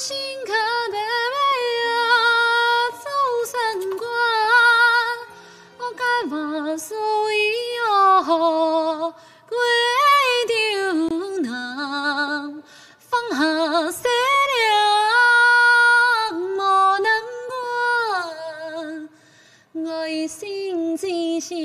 心可白白啊，走三关，我该把所有归，放下西凉我一心只想。